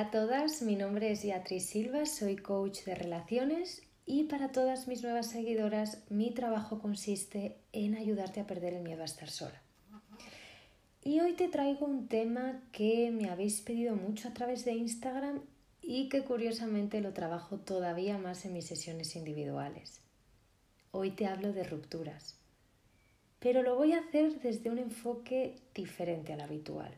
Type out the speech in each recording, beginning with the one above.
Hola a todas, mi nombre es Beatriz Silva, soy coach de relaciones y para todas mis nuevas seguidoras mi trabajo consiste en ayudarte a perder el miedo a estar sola. Y hoy te traigo un tema que me habéis pedido mucho a través de Instagram y que curiosamente lo trabajo todavía más en mis sesiones individuales. Hoy te hablo de rupturas, pero lo voy a hacer desde un enfoque diferente al habitual.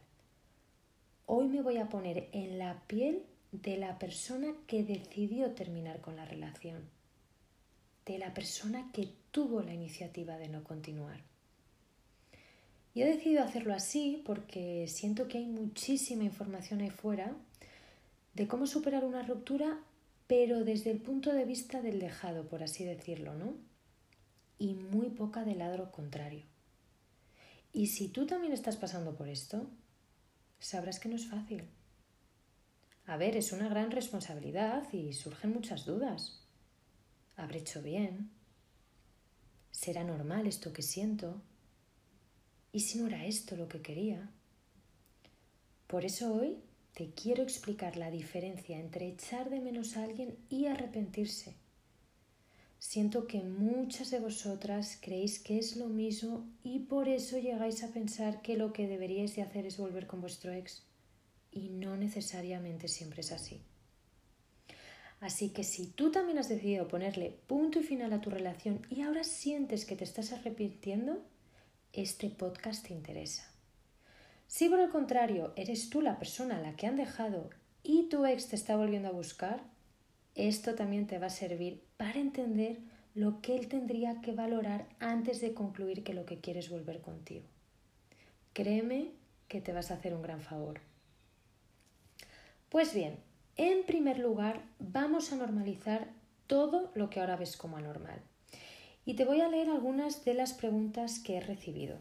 Hoy me voy a poner en la piel de la persona que decidió terminar con la relación, de la persona que tuvo la iniciativa de no continuar. Y he decidido hacerlo así porque siento que hay muchísima información ahí fuera de cómo superar una ruptura, pero desde el punto de vista del dejado, por así decirlo, ¿no? Y muy poca del lado contrario. Y si tú también estás pasando por esto, sabrás que no es fácil. A ver, es una gran responsabilidad y surgen muchas dudas. ¿Habré hecho bien? ¿Será normal esto que siento? ¿Y si no era esto lo que quería? Por eso hoy te quiero explicar la diferencia entre echar de menos a alguien y arrepentirse. Siento que muchas de vosotras creéis que es lo mismo y por eso llegáis a pensar que lo que deberíais de hacer es volver con vuestro ex. Y no necesariamente siempre es así. Así que si tú también has decidido ponerle punto y final a tu relación y ahora sientes que te estás arrepintiendo, este podcast te interesa. Si por el contrario eres tú la persona a la que han dejado y tu ex te está volviendo a buscar, esto también te va a servir para entender lo que él tendría que valorar antes de concluir que lo que quiere es volver contigo. Créeme que te vas a hacer un gran favor. Pues bien, en primer lugar vamos a normalizar todo lo que ahora ves como anormal. Y te voy a leer algunas de las preguntas que he recibido.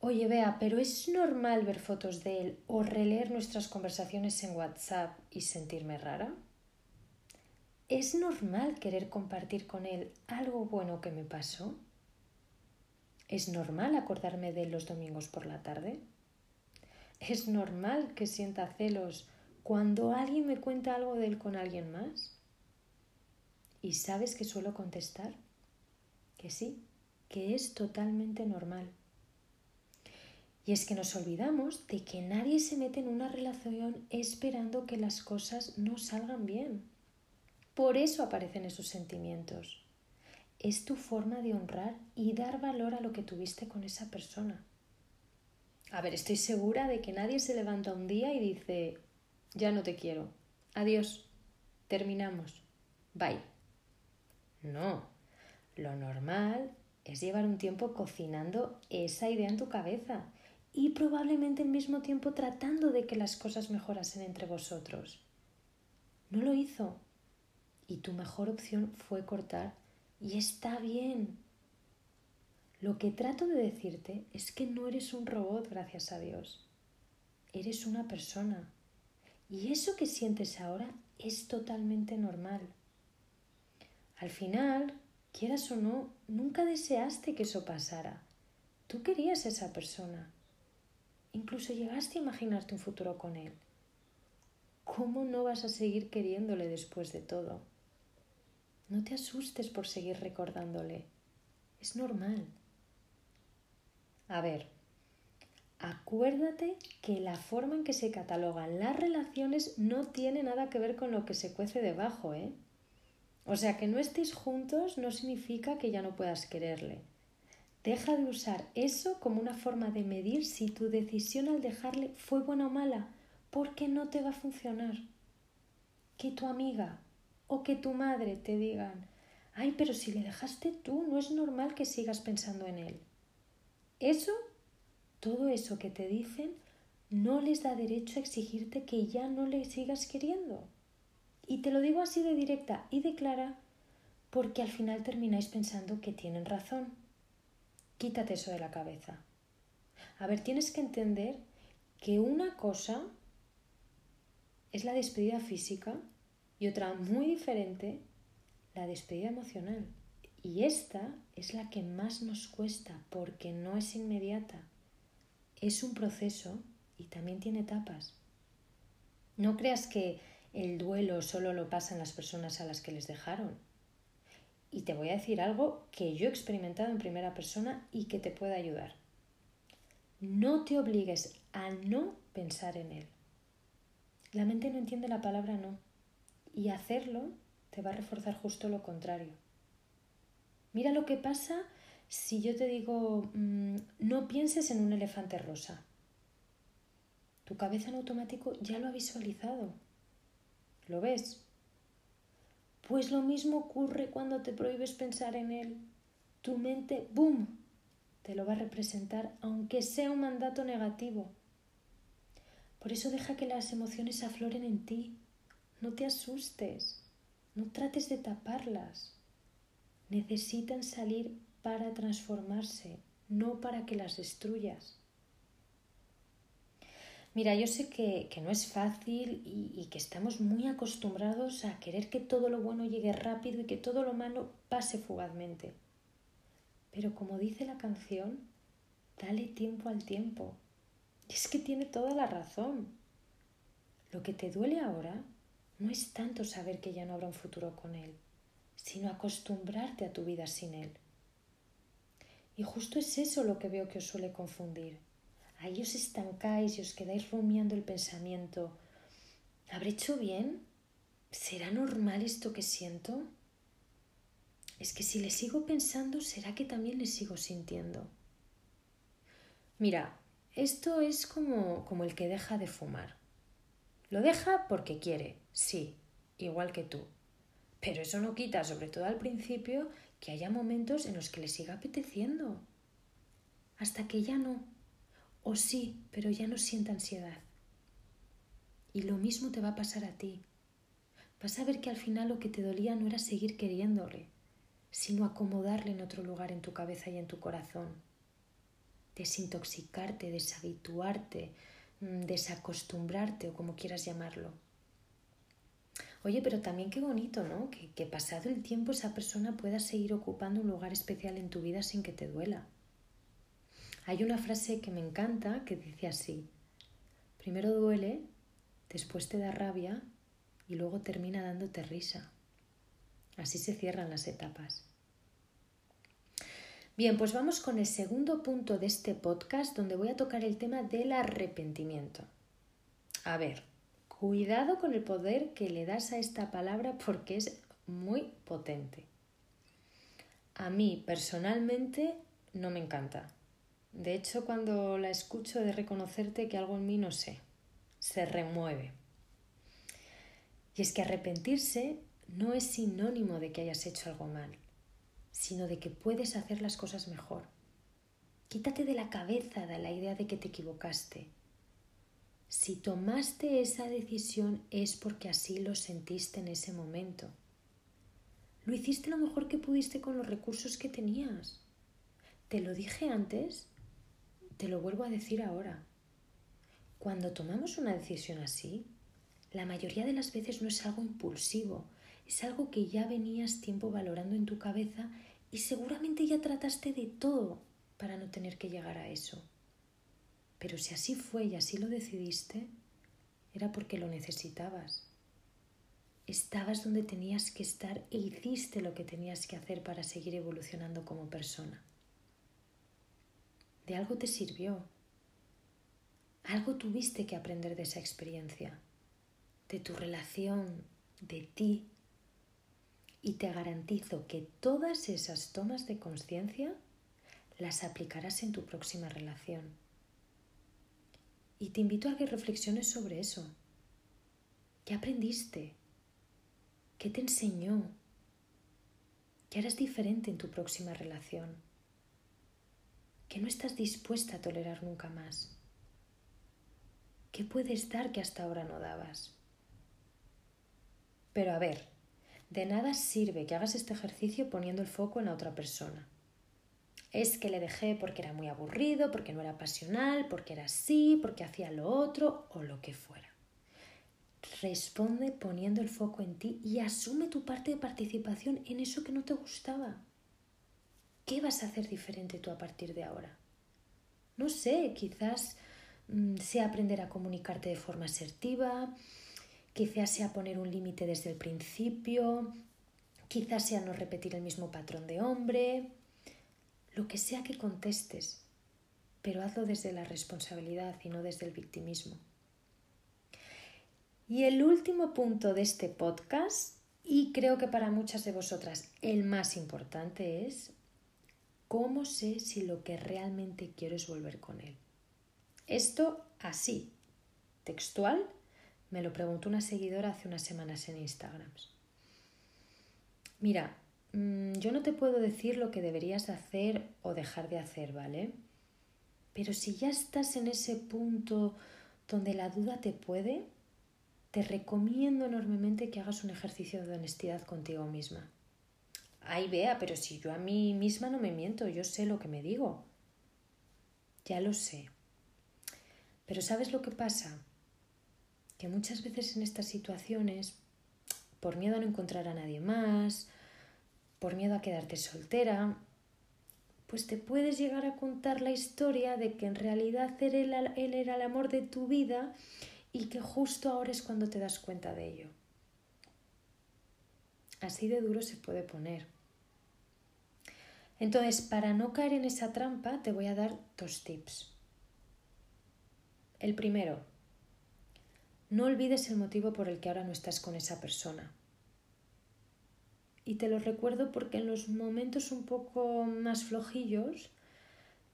Oye, vea, pero ¿es normal ver fotos de él o releer nuestras conversaciones en WhatsApp y sentirme rara? ¿Es normal querer compartir con él algo bueno que me pasó? ¿Es normal acordarme de él los domingos por la tarde? ¿Es normal que sienta celos cuando alguien me cuenta algo de él con alguien más? ¿Y sabes que suelo contestar? Que sí, que es totalmente normal. Y es que nos olvidamos de que nadie se mete en una relación esperando que las cosas no salgan bien. Por eso aparecen esos sentimientos. Es tu forma de honrar y dar valor a lo que tuviste con esa persona. A ver, estoy segura de que nadie se levanta un día y dice, ya no te quiero, adiós, terminamos, bye. No, lo normal es llevar un tiempo cocinando esa idea en tu cabeza y probablemente al mismo tiempo tratando de que las cosas mejorasen entre vosotros. No lo hizo y tu mejor opción fue cortar y está bien. Lo que trato de decirte es que no eres un robot, gracias a Dios. Eres una persona. Y eso que sientes ahora es totalmente normal. Al final, quieras o no, nunca deseaste que eso pasara. Tú querías a esa persona. Incluso llegaste a imaginarte un futuro con él. ¿Cómo no vas a seguir queriéndole después de todo? No te asustes por seguir recordándole. Es normal. A ver, acuérdate que la forma en que se catalogan las relaciones no tiene nada que ver con lo que se cuece debajo, ¿eh? O sea, que no estéis juntos no significa que ya no puedas quererle. Deja de usar eso como una forma de medir si tu decisión al dejarle fue buena o mala, porque no te va a funcionar. Que tu amiga o que tu madre te digan, ay, pero si le dejaste tú, no es normal que sigas pensando en él. Eso, todo eso que te dicen, no les da derecho a exigirte que ya no le sigas queriendo. Y te lo digo así de directa y de clara porque al final termináis pensando que tienen razón. Quítate eso de la cabeza. A ver, tienes que entender que una cosa es la despedida física y otra muy diferente, la despedida emocional. Y esta es la que más nos cuesta porque no es inmediata. Es un proceso y también tiene etapas. No creas que el duelo solo lo pasan las personas a las que les dejaron. Y te voy a decir algo que yo he experimentado en primera persona y que te puede ayudar. No te obligues a no pensar en él. La mente no entiende la palabra no. Y hacerlo te va a reforzar justo lo contrario. Mira lo que pasa si yo te digo mm, no pienses en un elefante rosa. Tu cabeza en automático ya lo ha visualizado. ¿Lo ves? Pues lo mismo ocurre cuando te prohíbes pensar en él. Tu mente, ¡boom!, te lo va a representar, aunque sea un mandato negativo. Por eso deja que las emociones afloren en ti. No te asustes, no trates de taparlas. Necesitan salir para transformarse, no para que las destruyas. Mira, yo sé que, no es fácil y, y, que estamos muy acostumbrados a querer que todo lo bueno llegue rápido y que todo lo malo pase fugazmente. Pero como dice la canción, dale tiempo al tiempo. Y es que tiene toda la razón. Lo que te duele ahora no es tanto saber que ya no habrá un futuro con él, sino acostumbrarte a tu vida sin él. Y justo es eso lo que veo que os suele confundir Ahí os estancáis y os quedáis rumiando el pensamiento. ¿Habré hecho bien? ¿Será normal esto que siento? Es que si le sigo pensando, ¿será que también le sigo sintiendo? Mira, esto es como, como el que deja de fumar. Lo deja porque quiere, sí, igual que tú. Pero eso no quita, sobre todo al principio, que haya momentos en los que le siga apeteciendo. Hasta que ya no. O sí, pero ya no sienta ansiedad. Y lo mismo te va a pasar a ti. Vas a ver que al final lo que te dolía no era seguir queriéndole, sino acomodarle en otro lugar en tu cabeza y en tu corazón. Desintoxicarte, deshabituarte, desacostumbrarte o como quieras llamarlo. Oye, pero también qué bonito, ¿no? Que, que pasado el tiempo esa persona pueda seguir ocupando un lugar especial en tu vida sin que te duela. Hay una frase que me encanta que dice así, primero duele, después te da rabia y luego termina dándote risa. Así se cierran las etapas. Bien, pues vamos con el segundo punto de este podcast donde voy a tocar el tema del arrepentimiento. A ver, cuidado con el poder que le das a esta palabra porque es muy potente. A mí personalmente no me encanta. De hecho, cuando la escucho de reconocerte que algo en mí no sé, se remueve. Y es que arrepentirse no es sinónimo de que hayas hecho algo mal, sino de que puedes hacer las cosas mejor. Quítate de la cabeza de la idea de que te equivocaste. Si tomaste esa decisión es porque así lo sentiste en ese momento. Lo hiciste lo mejor que pudiste con los recursos que tenías. Te lo dije antes te lo vuelvo a decir ahora. Cuando tomamos una decisión así, la mayoría de las veces no es algo impulsivo, es algo que ya venías tiempo valorando en tu cabeza y seguramente ya trataste de todo para no tener que llegar a eso. Pero si así fue y así lo decidiste, era porque lo necesitabas. Estabas donde tenías que estar e hiciste lo que tenías que hacer para seguir evolucionando como persona de algo te sirvió. Algo tuviste que aprender de esa experiencia, de tu relación, de ti. Y te garantizo que todas esas tomas de conciencia las aplicarás en tu próxima relación. Y te invito a que reflexiones sobre eso. ¿Qué aprendiste? ¿Qué te enseñó? ¿Qué harás diferente en tu próxima relación? que no estás dispuesta a tolerar nunca más? ¿Qué puedes dar que hasta ahora no dabas? Pero a ver, de nada sirve que hagas este ejercicio poniendo el foco en la otra persona. Es que le dejé porque era muy aburrido, porque no era pasional, porque era así, porque hacía lo otro o lo que fuera. Responde poniendo el foco en ti y asume tu parte de participación en eso que no te gustaba. ¿Qué vas a hacer diferente tú a partir de ahora? No sé, quizás mm, sea aprender a comunicarte de forma asertiva, quizás sea poner un límite desde el principio, quizás sea no repetir el mismo patrón de hombre, lo que sea que contestes, pero hazlo desde la responsabilidad y no desde el victimismo. Y el último punto de este podcast, y creo que para muchas de vosotras el más importante es, ¿cómo sé si lo que realmente quiero es volver con él? Esto así, textual, me lo preguntó una seguidora hace unas semanas en Instagram. Mira, mm, yo no te puedo decir lo que deberías hacer o dejar de hacer, ¿vale? Pero si ya estás en ese punto donde la duda te puede, te recomiendo enormemente que hagas un ejercicio de honestidad contigo misma. Ay, vea, pero si yo a mí misma no me miento, yo sé lo que me digo. Ya lo sé. Pero ¿sabes lo que pasa? Que muchas veces en estas situaciones, por miedo a no encontrar a nadie más, por miedo a quedarte soltera, pues te puedes llegar a contar la historia de que en realidad él, era el amor de tu vida y que justo ahora es cuando te das cuenta de ello. Así de duro se puede poner. Entonces, para no caer en esa trampa, te voy a dar dos tips. El primero, no olvides el motivo por el que ahora no estás con esa persona. Y te lo recuerdo porque en los momentos un poco más flojillos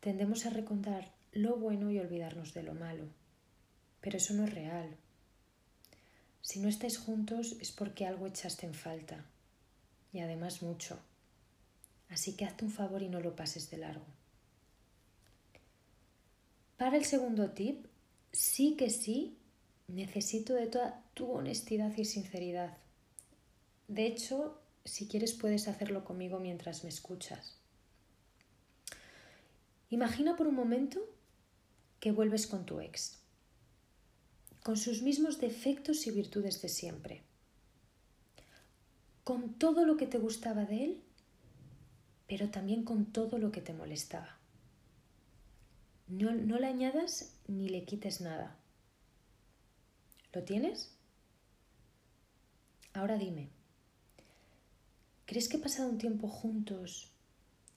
tendemos a recordar lo bueno y olvidarnos de lo malo pero eso no es real. Si no estáis juntos es porque algo echaste en falta, y además mucho. Así que hazte un favor y no lo pases de largo. Para el segundo tip, sí que sí, necesito de toda tu honestidad y sinceridad. De hecho, si quieres puedes hacerlo conmigo mientras me escuchas. Imagina por un momento que vuelves con tu ex con sus mismos defectos y virtudes de siempre, con todo lo que te gustaba de él, pero también con todo lo que te molestaba. No, no le añadas ni le quites nada. ¿Lo tienes? Ahora dime, ¿crees que pasado un tiempo juntos,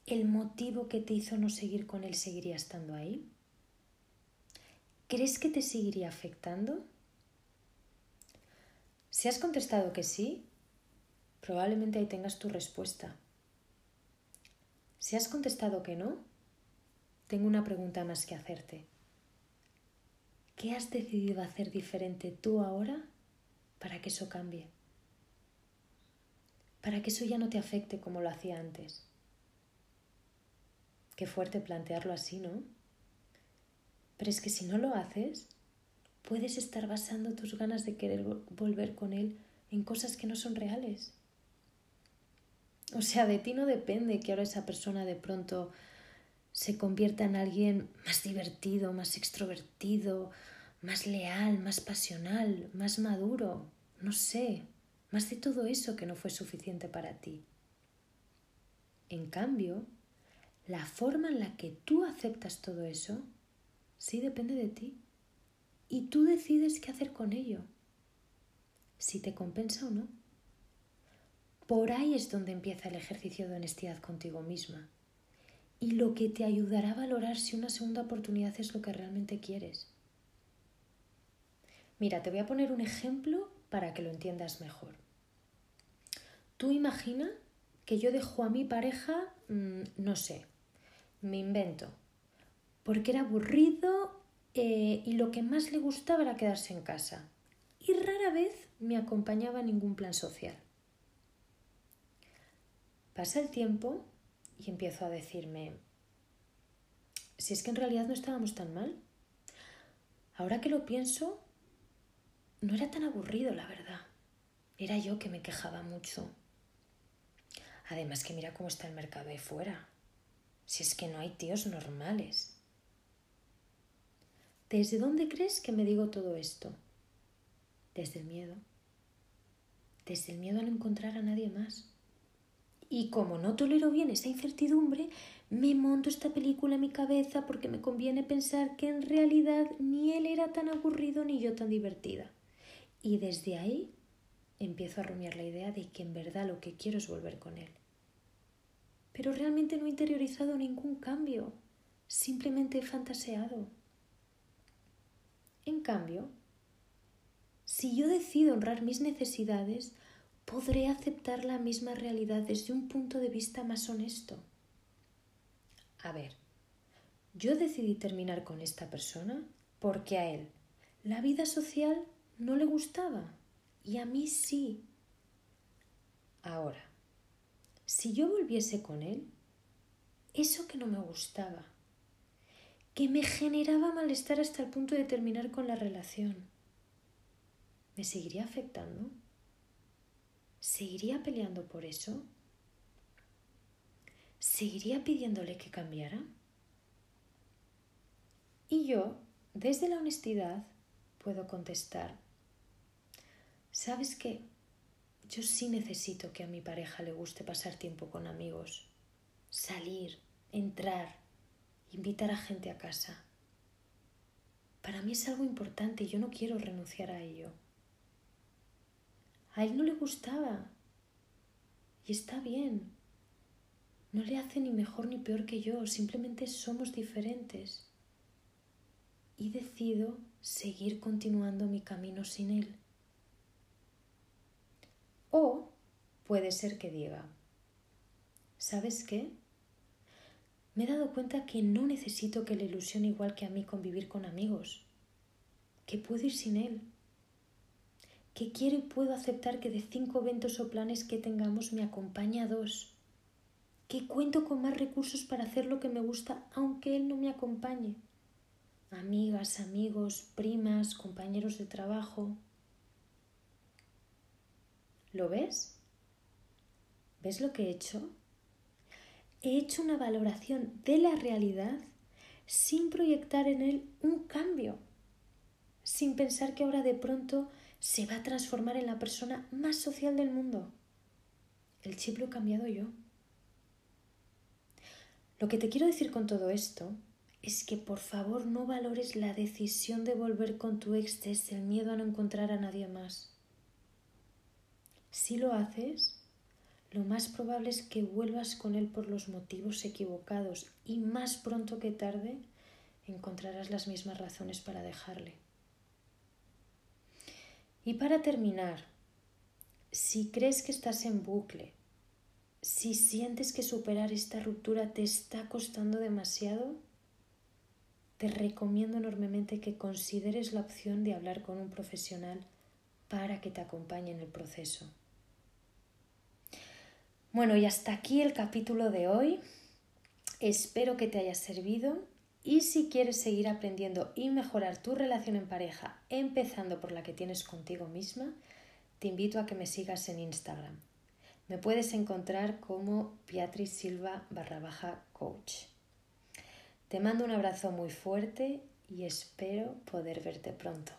el motivo que te hizo no seguir con él seguiría estando ahí? ¿crees que te seguiría afectando? Si has contestado que sí, probablemente ahí tengas tu respuesta. Si has contestado que no, tengo una pregunta más que hacerte. ¿Qué has decidido hacer diferente tú ahora para que eso cambie? Para que eso ya no te afecte como lo hacía antes. Qué fuerte plantearlo así, ¿no? Pero es que si no lo haces, puedes estar basando tus ganas de querer volver con él en cosas que no son reales. O sea, de ti no depende que ahora esa persona de pronto se convierta en alguien más divertido, más extrovertido, más leal, más pasional, más maduro, no sé, más de todo eso que no fue suficiente para ti. En cambio, la forma en la que tú aceptas todo eso Sí depende de ti. Y tú decides qué hacer con ello. Si te compensa o no. Por ahí es donde empieza el ejercicio de honestidad contigo misma. Y lo que te ayudará a valorar si una segunda oportunidad es lo que realmente quieres. Mira, te voy a poner un ejemplo para que lo entiendas mejor. Tú imagina que yo dejo a mi pareja, mm, no sé, me invento, porque era aburrido eh, y lo que más le gustaba era quedarse en casa. Y rara vez me acompañaba a ningún plan social. Pasa el tiempo y empiezo a decirme, si es que en realidad no estábamos tan mal. Ahora que lo pienso, no era tan aburrido, la verdad. Era yo que me quejaba mucho. Además que mira cómo está el mercado de fuera. Si es que no hay tíos normales. ¿Desde dónde crees que me digo todo esto? Desde el miedo. Desde el miedo a no encontrar a nadie más. Y como no tolero bien esa incertidumbre, me monto esta película en mi cabeza porque me conviene pensar que en realidad ni él era tan aburrido ni yo tan divertida. Y desde ahí empiezo a rumiar la idea de que en verdad lo que quiero es volver con él. Pero realmente no he interiorizado ningún cambio, simplemente he fantaseado. En cambio, si yo decido honrar mis necesidades, podré aceptar la misma realidad desde un punto de vista más honesto. A ver, yo decidí terminar con esta persona porque a él la vida social no le gustaba y a mí sí. Ahora, si yo volviese con él, eso que no me gustaba, que me generaba malestar hasta el punto de terminar con la relación, ¿me seguiría afectando? ¿Seguiría peleando por eso? ¿Seguiría pidiéndole que cambiara? Y yo, desde la honestidad, puedo contestar, ¿sabes qué? Yo sí necesito que a mi pareja le guste pasar tiempo con amigos, salir, entrar, invitar a gente a casa. Para mí es algo importante y yo no quiero renunciar a ello. A él no le gustaba. Y está bien. No le hace ni mejor ni peor que yo, simplemente somos diferentes. Y decido seguir continuando mi camino sin él. O puede ser que diga, ¿sabes qué? Me he dado cuenta que no necesito que le ilusione igual que a mí convivir con amigos, que puedo ir sin él que quiero y puedo aceptar que de cinco eventos o planes que tengamos me acompaña dos, que cuento con más recursos para hacer lo que me gusta aunque él no me acompañe. Amigas, amigos, primas, compañeros de trabajo. ¿Lo ves? ¿Ves lo que he hecho? He hecho una valoración de la realidad sin proyectar en él un cambio, sin pensar que ahora de pronto se va a transformar en la persona más social del mundo. El chip lo he cambiado yo. Lo que te quiero decir con todo esto es que por favor no valores la decisión de volver con tu ex desde el miedo a no encontrar a nadie más. Si lo haces, lo más probable es que vuelvas con él por los motivos equivocados y más pronto que tarde encontrarás las mismas razones para dejarle. Y para terminar, si crees que estás en bucle, si sientes que superar esta ruptura te está costando demasiado, te recomiendo enormemente que consideres la opción de hablar con un profesional para que te acompañe en el proceso. Bueno, y hasta aquí el capítulo de hoy. Espero que te haya servido y si quieres seguir aprendiendo y mejorar tu relación en pareja, empezando por la que tienes contigo misma, te invito a que me sigas en Instagram. Me puedes encontrar como Beatriz Silva barra baja coach. Te mando un abrazo muy fuerte y espero poder verte pronto.